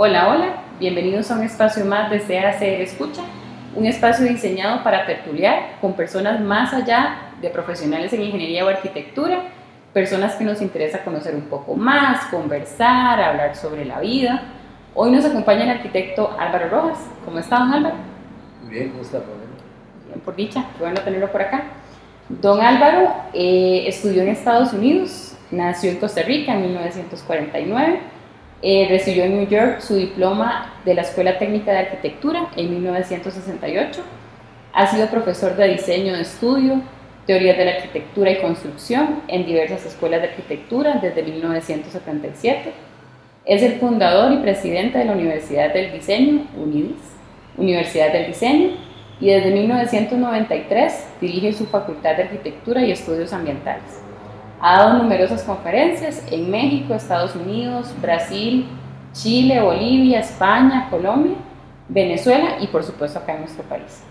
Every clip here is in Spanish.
Hola, hola, bienvenidos a un espacio más de CACR Escucha, un espacio diseñado para tertuliar con personas más allá de profesionales en ingeniería o arquitectura, personas que nos interesa conocer un poco más, conversar, hablar sobre la vida. Hoy nos acompaña el arquitecto Álvaro Rojas. ¿Cómo está, don Álvaro? Muy bien, ¿cómo está, Bien, por dicha, qué bueno tenerlo por acá. Don Álvaro eh, estudió en Estados Unidos, nació en Costa Rica en 1949, eh, recibió en New York su diploma de la Escuela Técnica de Arquitectura en 1968, ha sido profesor de diseño de estudio, teorías de la arquitectura y construcción en diversas escuelas de arquitectura desde 1977. Es el fundador y presidente de la Universidad del Diseño, UNIDIS, Universidad del Diseño, y desde 1993 dirige su Facultad de Arquitectura y Estudios Ambientales. Ha dado numerosas conferencias en México, Estados Unidos, Brasil, Chile, Bolivia, España, Colombia, Venezuela y por supuesto acá en nuestro país.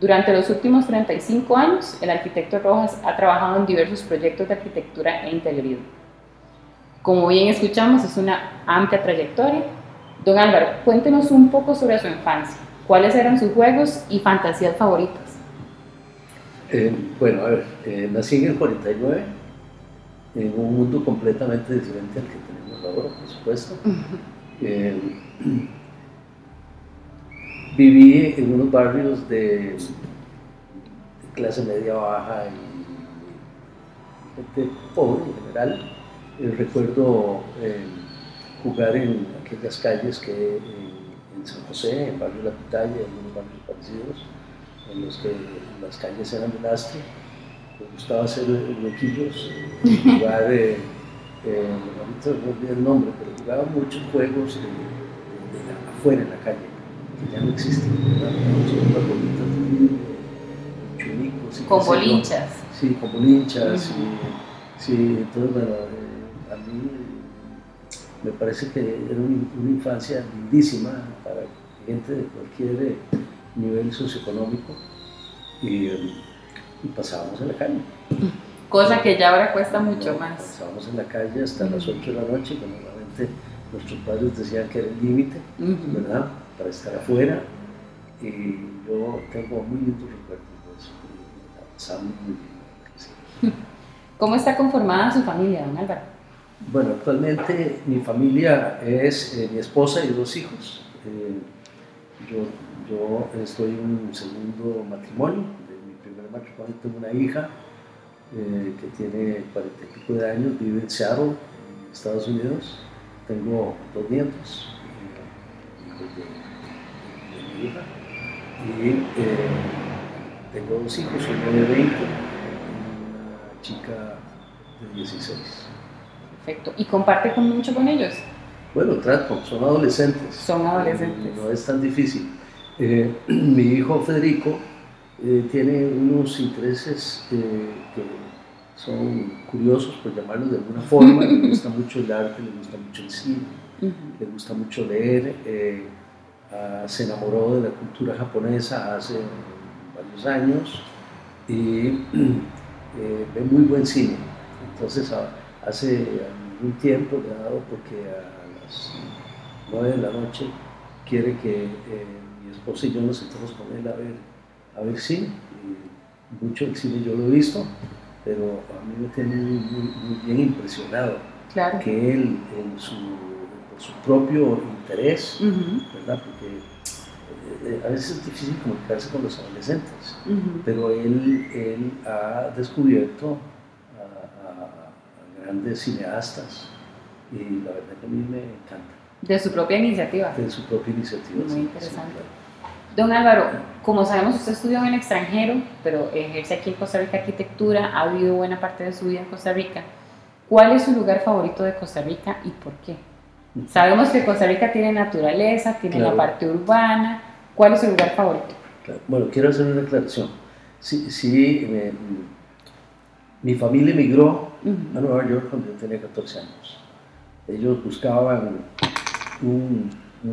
Durante los últimos 35 años, el arquitecto Rojas ha trabajado en diversos proyectos de arquitectura e interiorismo. Como bien escuchamos, es una amplia trayectoria. Don Álvaro, cuéntenos un poco sobre su infancia. ¿Cuáles eran sus juegos y fantasías favoritas? Eh, bueno, a ver, eh, nací en el 49, en un mundo completamente diferente al que tenemos ahora, por supuesto. Eh, viví en unos barrios de, clase media baja y gente pobre en general. recuerdo jugar en aquellas calles que en San José, en Barrio La Pitaya, en unos barrios parecidos, en los que las calles eran de lastre. Me gustaba hacer huequillos, jugar, eh, eh, ahorita no olvidé el nombre, pero jugaba muchos juegos de, de, afuera en la calle, que ya no existen. De chunicos. Con bolinchas. Sí, con bolinchas. y, sí, entonces, bueno, eh, a mí me parece que era una, infancia lindísima para gente de cualquier eh, nivel socioeconómico y, y, pasábamos en la calle. Cosa que ya ahora cuesta mucho más. Pasábamos en la calle hasta las 8 de la noche, que normalmente nuestros padres decían que era el límite, ¿verdad? Para estar afuera. Y yo tengo muy lindos recuerdos de eso. Pasamos muy bien. ¿Cómo está conformada su familia, don Álvaro? Bueno, actualmente mi familia es eh, mi esposa y dos hijos. Eh, yo, yo, estoy en un segundo matrimonio. Tengo una hija eh, que tiene cuarenta y pico de años, vive en Seattle, en Estados Unidos. Tengo dos nietos, hijos de, mi hija. Y tengo dos hijos, uno de 20 y una chica de 16. Perfecto. ¿Y comparte con mucho con ellos? Bueno, trato, son adolescentes. Son adolescentes. No, es tan difícil. Eh, mi hijo Federico eh, tiene unos intereses eh, que son curiosos, por llamarlos de alguna forma. le gusta mucho el arte, le gusta mucho el cine, le gusta mucho leer. Ah, se enamoró de la cultura japonesa hace varios años y ve muy buen cine. Entonces, hace algún tiempo le ha dado porque a las 9 de la noche quiere que eh, mi esposa y yo nos sentemos con él a ver, a ver. Y mucho el cine yo lo he visto, pero a mí me tiene muy, bien impresionado que él, en su, por su propio interés, ¿verdad? Porque eh, a veces es difícil comunicarse con los adolescentes, pero él, él ha descubierto grandes cineastas y la verdad que a mí me encanta. De su propia iniciativa. De su propia iniciativa. Muy interesante. Don Álvaro, como sabemos, usted estudió en el extranjero, pero ejerce aquí en Costa Rica arquitectura, ha vivido buena parte de su vida en Costa Rica. ¿Cuál es su lugar favorito de Costa Rica y por qué? Sabemos que Costa Rica tiene naturaleza, tiene la parte urbana. ¿Cuál es su lugar favorito? Bueno, quiero hacer una aclaración. Sí, sí mi familia emigró a Nueva York cuando yo tenía 14 años. Ellos buscaban un,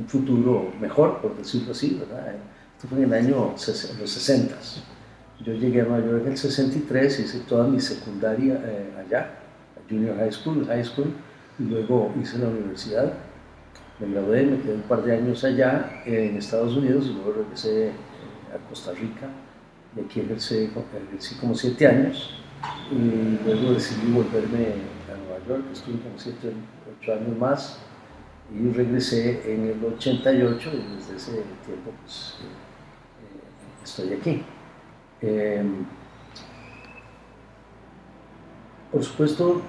futuro mejor, por decirlo así, ¿verdad? Esto fue en el año los 60. Yo llegué a Nueva York en el 63, hice toda mi secundaria eh, allá, Junior High School, High School, y luego hice la universidad. me gradué, me quedé un par de años allá en Estados Unidos y luego regresé a Costa Rica. Y aquí ejercí, como siete años y luego decidí volverme a Nueva York, estuve como siete, ocho años más y regresé en el 88 y desde ese tiempo pues, estoy aquí. Em, por supuesto,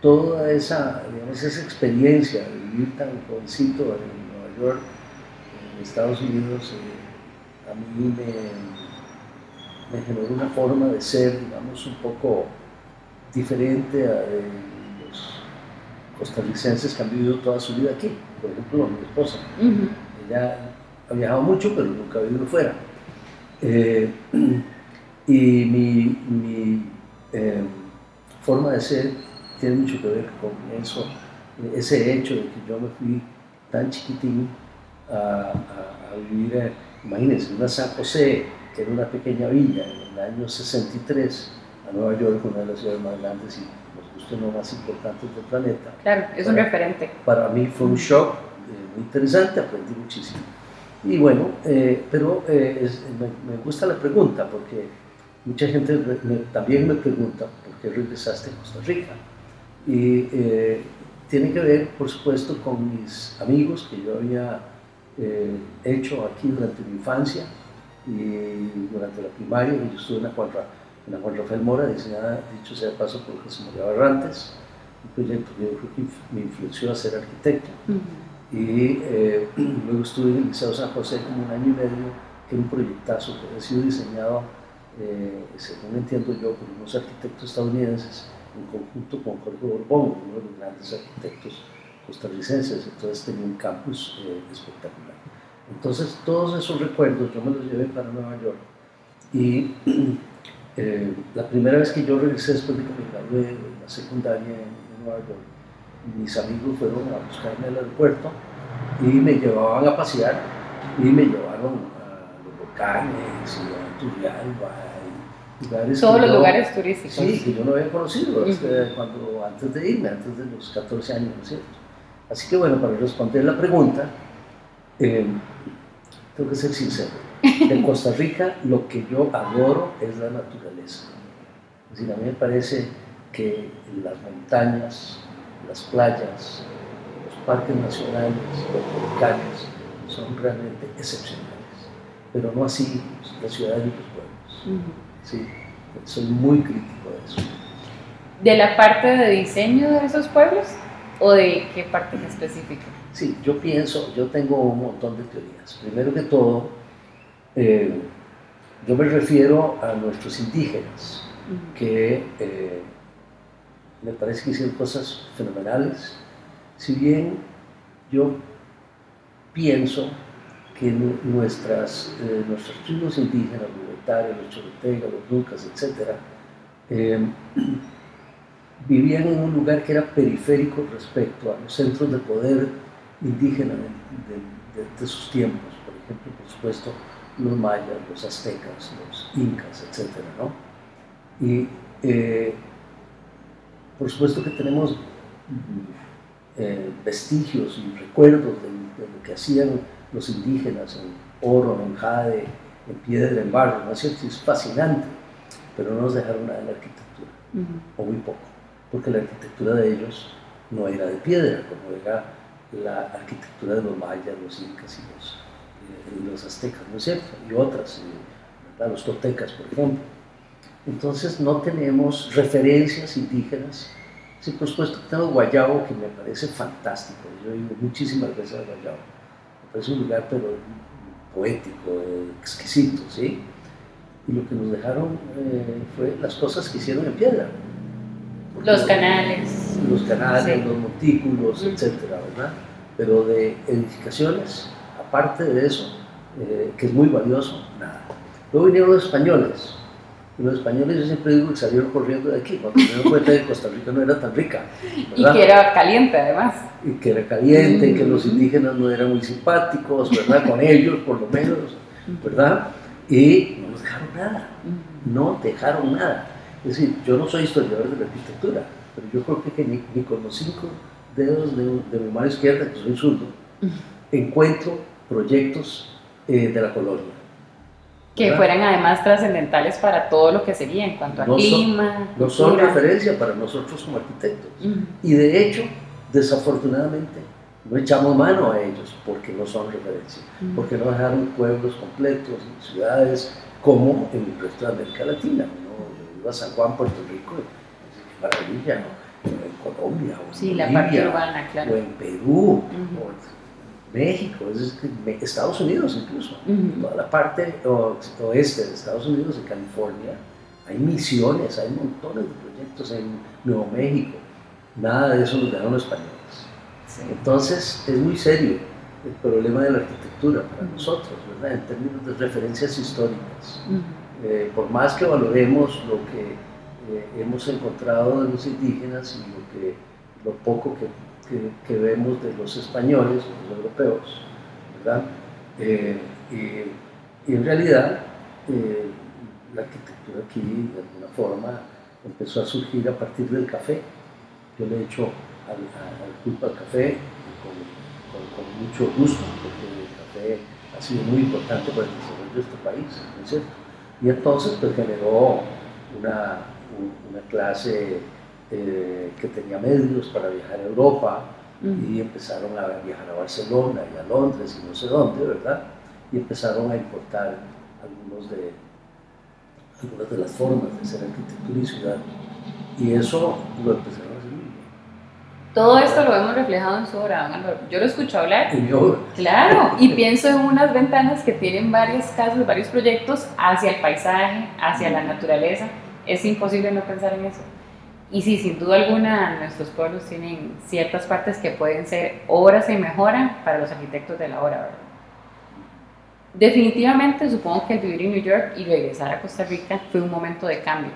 toda esa, digamos, esa experiencia de vivir tan jovencito en Nueva York, en Estados Unidos, eh, a mí me, me, generó una forma de ser, digamos, un poco diferente a de los costarricenses que han vivido toda su vida aquí. Por ejemplo, mi esposa. Ella ha viajado mucho, pero nunca ha vivido fuera. Eh, y mi, mi eh, forma de ser tiene mucho que ver con eso, ese hecho de que yo me fui tan chiquitín a, vivir, imagínense, una San José, que era una pequeña villa en el año 63, a Nueva York, una de las ciudades más grandes y los gustos no más importantes del planeta. Claro, es un referente. Para mí fue un shock eh, muy interesante, aprendí muchísimo. Y bueno, eh, pero me, me, gusta la pregunta porque mucha gente también me pregunta por qué regresaste a Costa Rica. Y eh, tiene que ver, por supuesto, con mis amigos que yo había eh, hecho aquí durante mi infancia y durante la primaria. Yo estuve en la Juan, en la Juan Rafael Mora, diseñada, dicho sea de paso, por José María Barrantes, un proyecto que yo creo que me influenció a ser arquitecto. Y eh, luego estuve en el Liceo San José como un año y medio, que un proyectazo que había sido diseñado, según entiendo yo, por unos arquitectos estadounidenses en conjunto con Jorge Borbón, uno de los grandes arquitectos costarricenses, entonces tenía un campus eh, espectacular. Entonces todos esos recuerdos yo me los llevé para Nueva York y eh, la primera vez que yo regresé después de que me gradué de la secundaria en, Nueva York, mis amigos fueron a buscarme al aeropuerto y me llevaban a pasear y me llevaron a los volcanes y a Turrialba todos los lugares turísticos. Sí, que yo no había conocido cuando, antes de irme, antes de los 14 años, ¿no es cierto? Así que bueno, para responder la pregunta, eh, tengo que ser sincero. En Costa Rica lo que yo adoro es la naturaleza. Es decir, a mí me parece que las montañas, las playas, los parques nacionales, los volcanes son realmente excepcionales, pero no así las ciudades y los pueblos. Sí, soy muy crítico de eso. ¿De la parte de diseño de esos pueblos o de qué parte en específico? Sí, yo pienso, yo tengo un montón de teorías. Primero que todo, eh, yo me refiero a nuestros indígenas, que eh, me parece que hicieron cosas fenomenales. Si bien yo pienso que nuestras, eh, nuestros tribus indígenas, los chorotegas, los lucas, etc., em, vivían en un lugar que era periférico respecto a los centros de poder indígena de, sus tiempos, por ejemplo, por supuesto, los mayas, los aztecas, los incas, etc. Y eh, por supuesto que tenemos eh, vestigios y recuerdos de, lo que hacían los indígenas en oro, en jade, en piedra, en barro, ¿no es cierto? Es fascinante, pero no nos dejaron nada en la arquitectura, o muy poco, porque la arquitectura de ellos no era de piedra, como era la arquitectura de los mayas, los incas y los, eh, los aztecas, ¿no es cierto? Y otras, los totecas, por ejemplo. Entonces no tenemos referencias indígenas. Sí, por supuesto que tengo Guayabo, que me parece fantástico. Yo he ido muchísimas veces a Guayabo. Me parece un lugar, pero poético, exquisito, ¿sí? Y lo que nos dejaron eh, fue las cosas que hicieron en piedra. Los canales. Los canales, los montículos, etcétera, ¿verdad? Pero de edificaciones, aparte de eso, eh, que es muy valioso, nada. Luego vinieron los españoles, los españoles yo siempre digo que salieron corriendo de aquí, cuando se dieron cuenta que Costa Rica no era tan rica. Y que era caliente además. Y que era caliente, y que los indígenas no eran muy simpáticos, ¿verdad? Con ellos por lo menos, ¿verdad? Y no nos dejaron nada, no dejaron nada. Es decir, yo no soy historiador de la arquitectura, pero yo creo que ni, con los cinco dedos de, de mi mano izquierda, que soy zurdo, encuentro proyectos eh, de la colonia. Que ¿verdad? fueran además trascendentales para todo lo que sería en cuanto a No son- clima. No son referencia para nosotros como arquitectos. Y de hecho, desafortunadamente, no echamos mano a ellos porque no son referencia, porque no dejaron pueblos completos ciudades como en el resto de América Latina. ¿no? Yo iba a San Juan, Puerto Rico, y, maravilla, ¿no? en Colombia, o en Sí, la parte urbana, claro. o en Perú, o México, es me- Estados Unidos incluso, Ujú. toda la parte oeste de Estados Unidos, en California, hay misiones, hay montones de proyectos en Nuevo México. Nada de eso los dejaron los españoles. Sí. Entonces es muy serio el problema de la arquitectura para Ujú. nosotros, ¿verdad? En términos de referencias históricas. Ujú. Eh, por más que valoremos lo que eh, hemos encontrado de los indígenas y lo, que, lo poco que, que- que vemos de los españoles, los europeos, ¿verdad? Eh, y, en realidad eh, la arquitectura aquí de alguna forma empezó a surgir a partir del café. Yo le echo al, a- al culpa al café con, mucho gusto, porque el café ha sido muy importante para el desarrollo de este país, ¿no es cierto? Y entonces pues generó una, un- una clase eh, que tenía medios para viajar a Europa Ujú. y empezaron a viajar a Barcelona y a Londres y no sé dónde, ¿verdad? Y empezaron a importar algunos de, algunas de las formas de hacer arquitectura y ciudad. Y eso lo empezaron a hacer. Todo esto lo hemos reflejado en su obra. Yo lo escucho hablar. En mi obra. Claro, y pienso en unas ventanas que tienen varios casos, varios proyectos hacia el paisaje, hacia la naturaleza. Es imposible no pensar en eso. Y sí, sin duda alguna, nuestros pueblos tienen ciertas partes que pueden ser obras en mejora para los arquitectos de la obra, ¿verdad? Definitivamente, supongo que el vivir en New York y regresar a Costa Rica fue un momento de cambio.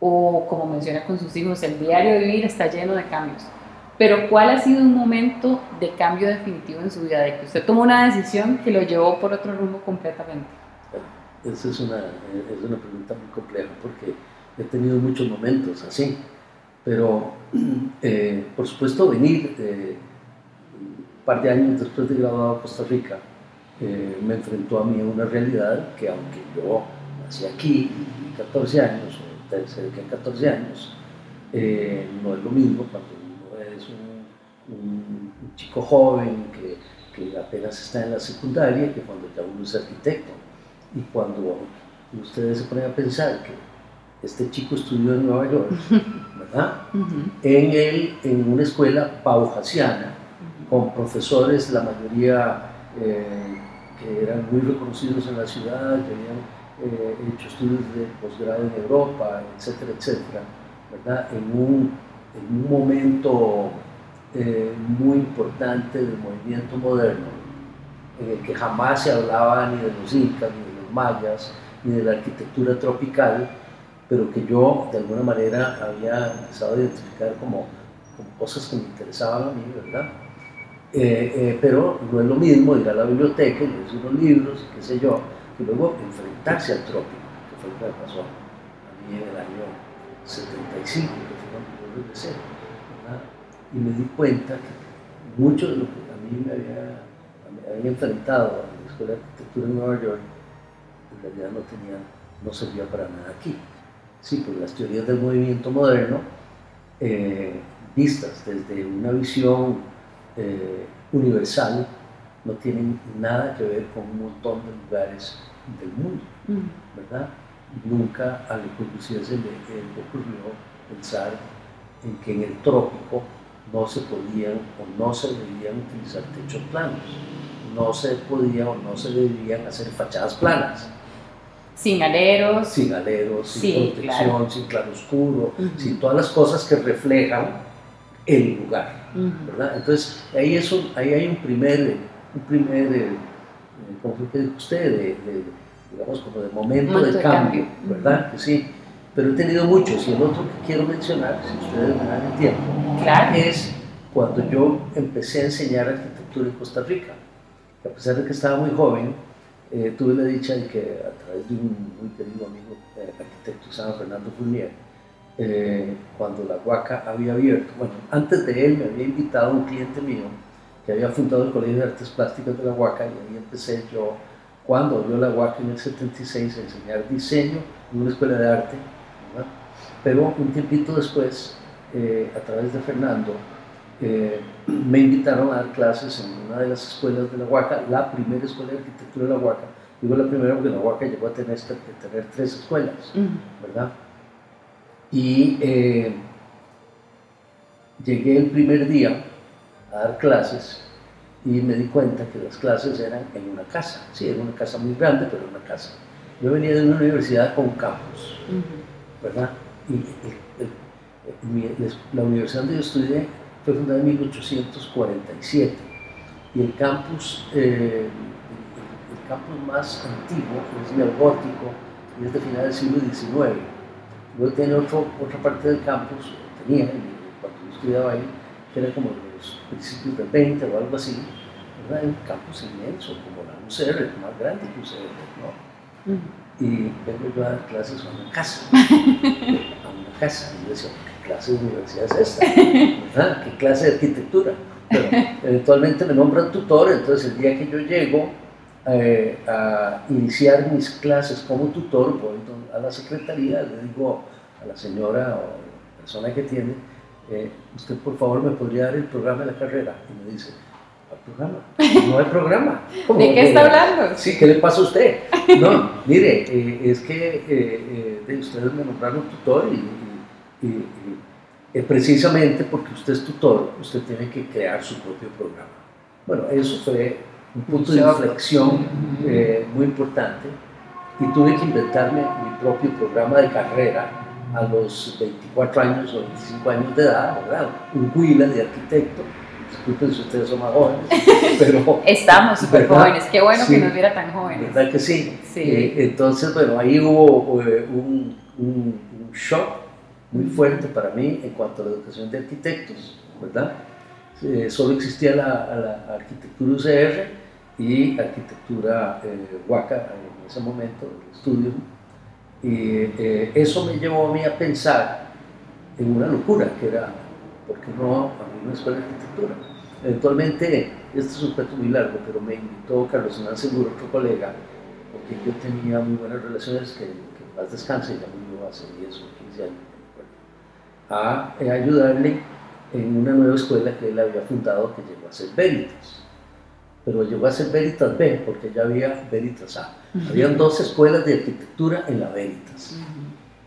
O como menciona con sus hijos, el diario de vivir está lleno de cambios. Pero ¿cuál ha sido un momento de cambio definitivo en su vida? De que usted tomó una decisión que lo llevó por otro rumbo completamente. Esa es una, es una pregunta muy compleja porque he tenido muchos momentos así. Pero, eh, por supuesto, venir eh, un par de años después de graduado a Costa Rica eh, me enfrentó a mí a una realidad que, aunque yo nací aquí, 14 años, o cerca de 14 años, eh, no es lo mismo cuando uno es un, chico joven que, que apenas está en la secundaria que cuando ya uno es arquitecto. Y cuando ustedes se ponen a pensar que este chico estudió en Nueva York, ¿verdad? En, el, en una escuela paujasiana, con profesores, la mayoría eh, que eran muy reconocidos en la ciudad, que habían eh, hecho estudios de posgrado en Europa, etcétera, etcétera, ¿verdad? En un, en un momento eh, muy importante del movimiento moderno, en el que jamás se hablaba ni de los incas, ni de los mayas, ni de la arquitectura tropical, pero que yo de alguna manera había empezado a identificar como, cosas que me interesaban a mí, ¿verdad? Eh, eh, pero no es lo mismo ir a la biblioteca y leer unos libros, qué sé yo, que luego enfrentarse al trópico, que fue lo que me pasó a mí en el año 75, que fue cuando yo regresé, ¿verdad? Y me di cuenta que mucho de lo que a mí me había, me había enfrentado a la Escuela de Arquitectura en Nueva York, en realidad no tenía, no servía para nada aquí. Sí, pues las teorías del movimiento moderno, eh, vistas desde una visión eh, universal, no tienen nada que ver con un montón de lugares del mundo, ¿verdad? Nunca a Corbusier se le, eh, le ocurrió pensar en que en el trópico no se podían o no se debían utilizar techos planos, no se podían o no se debían hacer fachadas planas, Sin aleros. sin aleros, sin Sí, protección, claro. sin claroscuro, Ujú. sin todas las cosas que reflejan el lugar. Ujú. ¿verdad? Entonces, ahí, es un- ahí hay un primer, un primer eh, eh, ¿cómo fue que dijo usted? De, de- digamos, como de momento, Momento de, de cambio, cambio. ¿verdad? Que sí. Pero he tenido muchos, y el otro que quiero mencionar, si ustedes me dan el tiempo, Claro. es cuando yo empecé a enseñar arquitectura en Costa Rica. Que a pesar de que estaba muy joven, eh, tuve la dicha de que a través de un muy querido amigo eh, arquitecto llama Fernando Fournier, eh, cuando la Huaca había abierto. Bueno, antes de él me había invitado un cliente mío que había fundado el Colegio de Artes Plásticas de la Huaca y ahí empecé yo, cuando abrió la Huaca en el 76, a enseñar diseño en una escuela de arte. Pero un tiempito después, eh, a través de Fernando, eh, me invitaron a dar clases en una de las escuelas de la Huaca, la primera escuela de arquitectura de la Huaca. Digo la primera porque la Huaca llegó a tener, tener tres escuelas, ¿verdad? Y eh, llegué el primer día a dar clases y me di cuenta que las clases eran en una casa. Sí, era una casa muy grande, pero una casa. Yo venía de una universidad con campus, ¿verdad? Y la universidad donde yo estudié fue fundada en 1847 y el campus, eh, el, campus más antiguo es neogótico y es de final del siglo XIX. Luego tiene otro, otra parte del campus, tenía cuando yo estudiaba ahí, que era como los principios del 20 o algo así, era un campus inmenso, como la UCR, más grande que UCR, ¿no? Y vengo yo a dar clases una casa, a una casa, y yo decía, clase de universidad es esta? ¿Qué clase de arquitectura? Pero eventualmente me nombran tutor, entonces el día que yo llego eh, a iniciar mis clases como tutor, voy a la secretaría, le digo a la señora o persona que tiene, eh, usted por favor me podría dar el programa de la carrera. Y me dice, programa? No hay programa. ¿De qué está hablando? Sí, ¿qué le pasa a usted? No, mire, eh, es que ustedes me nombraron tutor y y, eh, precisamente porque usted es tutor, usted tiene que crear su propio programa. Bueno, eso fue un punto de inflexión eh, muy importante y tuve que inventarme mi propio programa de carrera a los 24 años o 25 años de edad, ¿verdad? Un huila de arquitecto. Disculpen si ustedes son más jóvenes, pero... Estamos súper jóvenes, qué bueno que nos viera tan jóvenes. ¿Verdad que sí? sí. Eh, entonces, bueno, ahí hubo un, un, un shock muy fuerte para mí en cuanto a la educación de arquitectos, ¿verdad? Eh, solo existía la, la, arquitectura UCR y arquitectura eh, Huaca en ese momento, el estudio, y eh, eso me llevó a mí a pensar en una locura, que era, ¿por qué no abrir una escuela de arquitectura? Eventualmente, este es un cuento muy largo, pero me invitó Carlos Hernán Seguro, otro colega, porque yo tenía muy buenas relaciones, que, que más descanse, ya murió hace 10 o 15 años a, ayudarle en una nueva escuela que él había fundado que llegó a ser Veritas. Pero llegó a ser Veritas B porque ya había Veritas A. Habían dos escuelas de arquitectura en la Veritas.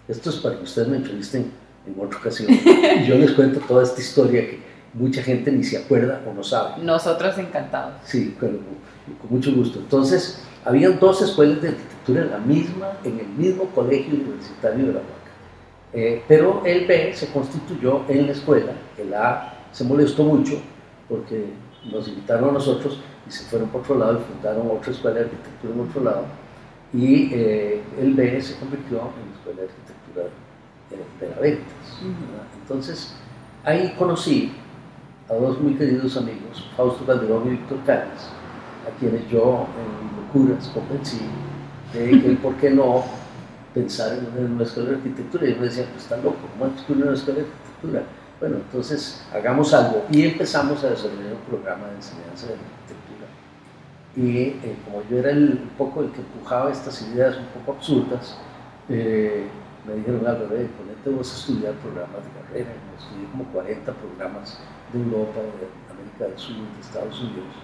Esto es para que ustedes me entrevisten en otra ocasión. Yo les cuento toda esta historia que mucha gente ni se acuerda o no sabe. Nosotros encantados. Sí, con, con mucho gusto. Entonces, habían dos escuelas de arquitectura en la misma, en el mismo colegio universitario de la UAC. Eh, pero el B se constituyó en la escuela, el A se molestó mucho porque nos invitaron a nosotros y se fueron por otro lado y fundaron otra escuela de arquitectura en otro lado. Y eh, el B se convirtió en la escuela de arquitectura de, la Entonces, ahí conocí a dos muy queridos amigos, Fausto Calderón y Víctor Cáñez, a quienes yo en locuras convencí de que, ¿por qué no? pensar en una escuela de arquitectura. Y yo me decía, pues está loco, ¿cómo es una escuela de arquitectura? Bueno, entonces hagamos algo. Y empezamos a desarrollar un programa de enseñanza de arquitectura. Y eh, como yo era el, un poco el que empujaba estas ideas un poco absurdas, eh, me dijeron, Álvaro, eh, ponete vos a estudiar programas de carrera. Estudié como 40 programas de Europa, de América del Sur, de Estados Unidos.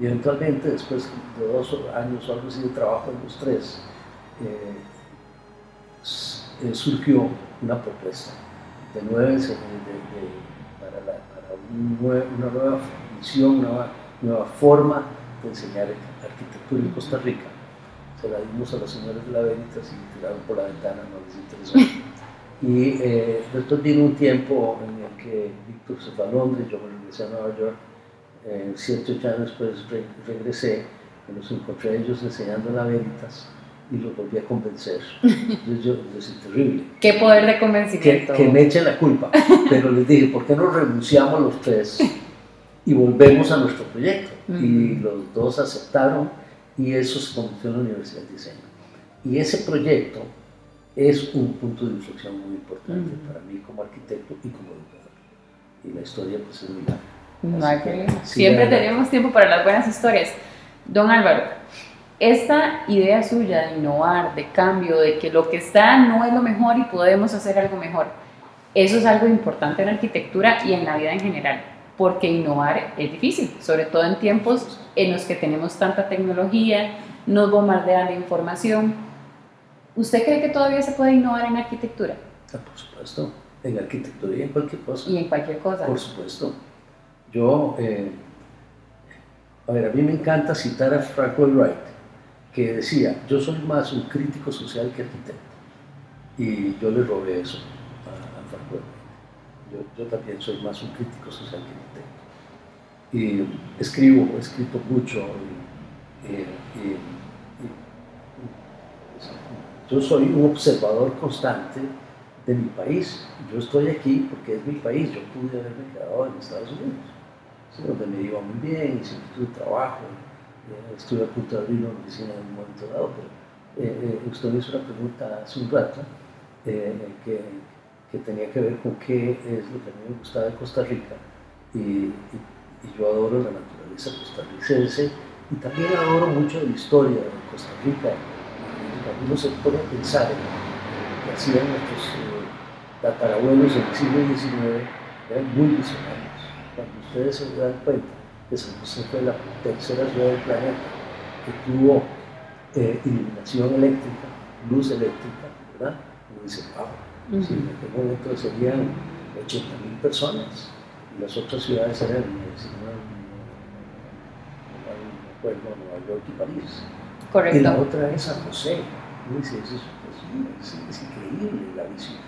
Y eventualmente, después de dos años o algo así de trabajo en los tres, eh, eh, surgió una propuesta de nueve, para, una nueva visión, una nueva, forma de enseñar arquitectura en Costa Rica. Se la dimos a los señores de la Veritas y tiraron por la ventana, no les interesó. Y eh, después vino un tiempo en el que Víctor se fue a Londres, yo me regresé a Nueva York, eh, siete, ocho años después regresé, y los encontré ellos enseñando en la Veritas y lo volví a convencer. Entonces yo, es terrible. ¿Qué poder de convencimiento? Que, me echen la culpa. Pero les dije, ¿por qué no renunciamos los tres y volvemos a nuestro proyecto? Y los dos aceptaron y eso se convirtió en la Universidad de Diseño. Y ese proyecto es un punto de inflexión muy importante para mí como arquitecto y como educador. Y la historia pues es muy larga. Siempre tenemos tiempo para las buenas historias. Don Álvaro, esta idea suya de innovar, de cambio, de que lo que está no es lo mejor y podemos hacer algo mejor, eso es algo importante en la arquitectura y en la vida en general, porque innovar es difícil, sobre todo en tiempos en los que tenemos tanta tecnología, nos bombardean de información. ¿Usted cree que todavía se puede innovar en arquitectura? Ah, por supuesto, en arquitectura y en cualquier cosa. Y en cualquier cosa. Por supuesto. Yo, eh, a ver, a mí me encanta citar a Frank Lloyd Wright, que decía, yo soy más un crítico social que arquitecto. Y yo le robé eso a, Frank Lloyd Wright. Yo, yo, también soy más un crítico social que arquitecto. Y escribo, he escrito mucho. y, yo soy un observador constante de mi país. Yo estoy aquí porque es mi país. Yo pude haberme quedado en Estados Unidos, donde me iba muy bien, hice tuve trabajo, eh, estuve a punto de abrir una oficina en un momento dado, pero eh, eh, usted me hizo una pregunta hace un rato que, que, tenía que ver con qué es lo que a mí me gustaba de Costa Rica. Y yo adoro la naturaleza costarricense y también adoro mucho la historia de Costa Rica cuando uno se pone a pensar en lo que hacían nuestros eh, tatarabuelos en el siglo XIX, eran muy visionarios. Cuando ustedes se dan cuenta que San José fue la tercera ciudad del planeta que tuvo eh, iluminación eléctrica, luz eléctrica, ¿verdad? Uno dice, wow, uh en aquel momento serían 80 mil personas y las otras ciudades eran, no, Nueva York y París. Correcto. Y la otra es San José. es, es, increíble la visión,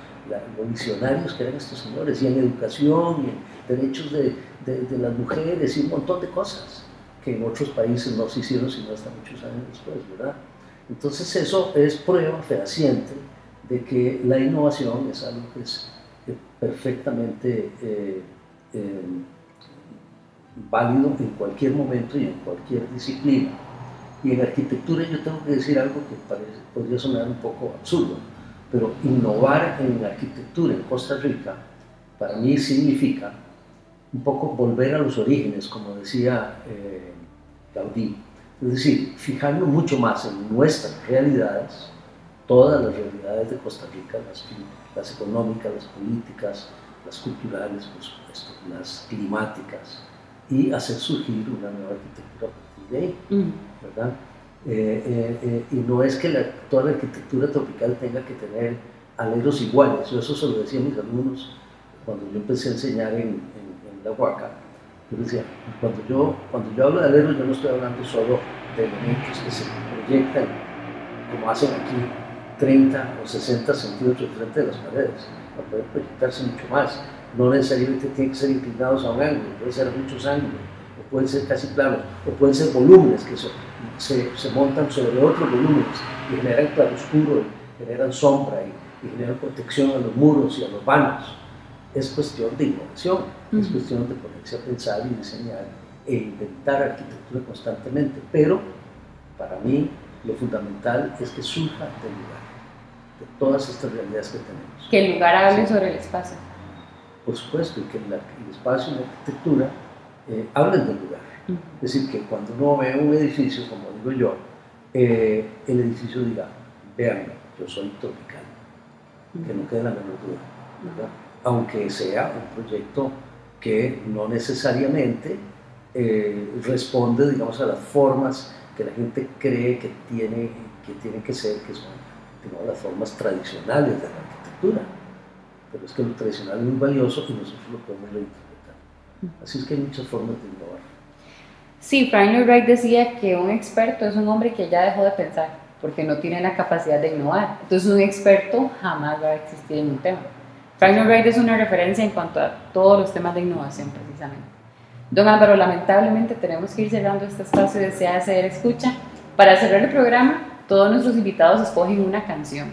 los visionarios que eran estos señores, y en educación, y en derechos de, de, las mujeres, y un montón de cosas que en otros países no se hicieron sino hasta muchos años después, ¿verdad? Entonces eso es prueba fehaciente de que la innovación es algo que es perfectamente eh, eh, válido en cualquier momento y en cualquier disciplina. Y en arquitectura yo tengo que decir algo que parece, podría sonar un poco absurdo, pero innovar en arquitectura en Costa Rica para mí significa un poco volver a los orígenes, como decía eh, Gaudí. Es decir, fijarnos mucho más en nuestras realidades, todas las realidades de Costa Rica, las, las económicas, las políticas, las culturales, por supuesto, las climáticas, y hacer surgir una nueva arquitectura a partir de ahí. Mm. ¿verdad? Eh, eh, eh, y no es que toda la arquitectura tropical tenga que tener aleros iguales, yo eso se lo decía a mis alumnos cuando yo empecé a enseñar en, en, la Huaca. Yo decía, cuando yo, cuando yo hablo de aleros, yo no estoy hablando solo de elementos que se proyectan, como hacen aquí, 30 o 60 centímetros frente de las paredes, no pueden proyectarse mucho más. No necesariamente tienen que ser inclinados a un ángulo, puede ser muchos ángulos pueden ser casi planos, o pueden ser volúmenes que se, se, montan sobre otros volúmenes y generan claroscuro, y generan sombra y, generan protección a los muros y a los vanos. Es cuestión de innovación, es cuestión de ponerse a pensar y diseñar e inventar arquitectura constantemente, pero para mí lo fundamental es que surja del lugar, de todas estas realidades que tenemos. Que el lugar hable sobre el espacio. Por supuesto, y que el, el espacio y la arquitectura eh, hablen del lugar. Es decir, que cuando uno ve un edificio, como digo yo, eh, el edificio diga, vean, yo soy tropical, que no quede la menor duda, aunque sea un proyecto que no necesariamente eh, responde, digamos, a las formas que la gente cree que tiene que, tienen que ser, que son las formas tradicionales de la arquitectura. Pero es que lo tradicional es muy valioso y nosotros lo podemos reinterpretar Así es que hay muchas formas de innovar. Sí, Frank Lloyd Wright decía que un experto es un hombre que ya dejó de pensar porque no tiene la capacidad de innovar. Entonces un experto jamás va a existir en un tema. Frank Lloyd Wright es una referencia en cuanto a todos los temas de innovación precisamente. Don Álvaro, lamentablemente tenemos que ir cerrando este espacio de hacer escucha. Para cerrar el programa, todos nuestros invitados escogen una canción.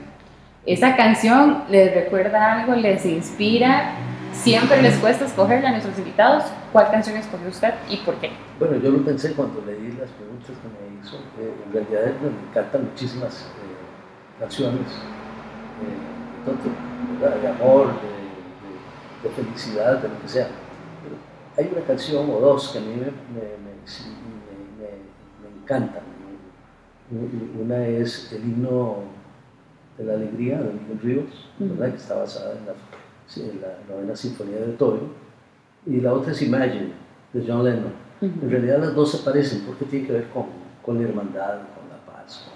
Esa canción les recuerda algo, les inspira Siempre les cuesta escogerla a nuestros invitados. ¿Cuál canción escogió usted y por qué? Bueno, yo lo pensé cuando leí las preguntas que me hizo. en realidad me encantan muchísimas eh, canciones. de, amor, de, felicidad, de lo que sea. hay una canción o dos que a mí me, me, encantan. Una es el himno de la alegría de Miguel Ríos, ¿verdad? que está basada en la, novena sinfonía de Beethoven, y la otra es Imagine, de John Lennon. En realidad las dos se parecen porque tienen que ver con, con la hermandad, con la paz,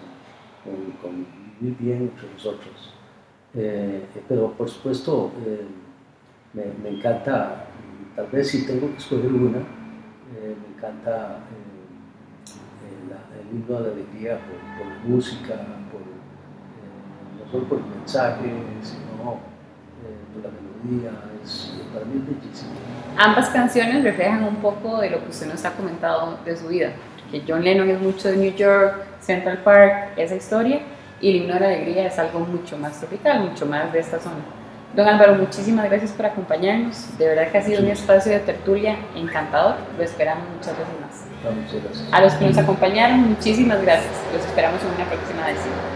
con, vivir bien entre nosotros. Eh, pero por supuesto eh, me, me, encanta, tal vez si tengo que escoger una, eh, me encanta himno de alegría por, por música, por, no solo por el mensaje, sino por la melodía, es, para mí es bellísimo. Ambas canciones reflejan un poco de lo que usted nos ha comentado de su vida, que John Lennon es mucho de New York, Central Park, esa historia, y el himno de la alegría es algo mucho más tropical, mucho más de esta zona. Don Álvaro, muchísimas gracias por acompañarnos. De verdad que ha sido un espacio de tertulia encantador. Lo esperamos muchas veces más. A los que nos acompañaron, muchísimas gracias. Los esperamos en una próxima edición.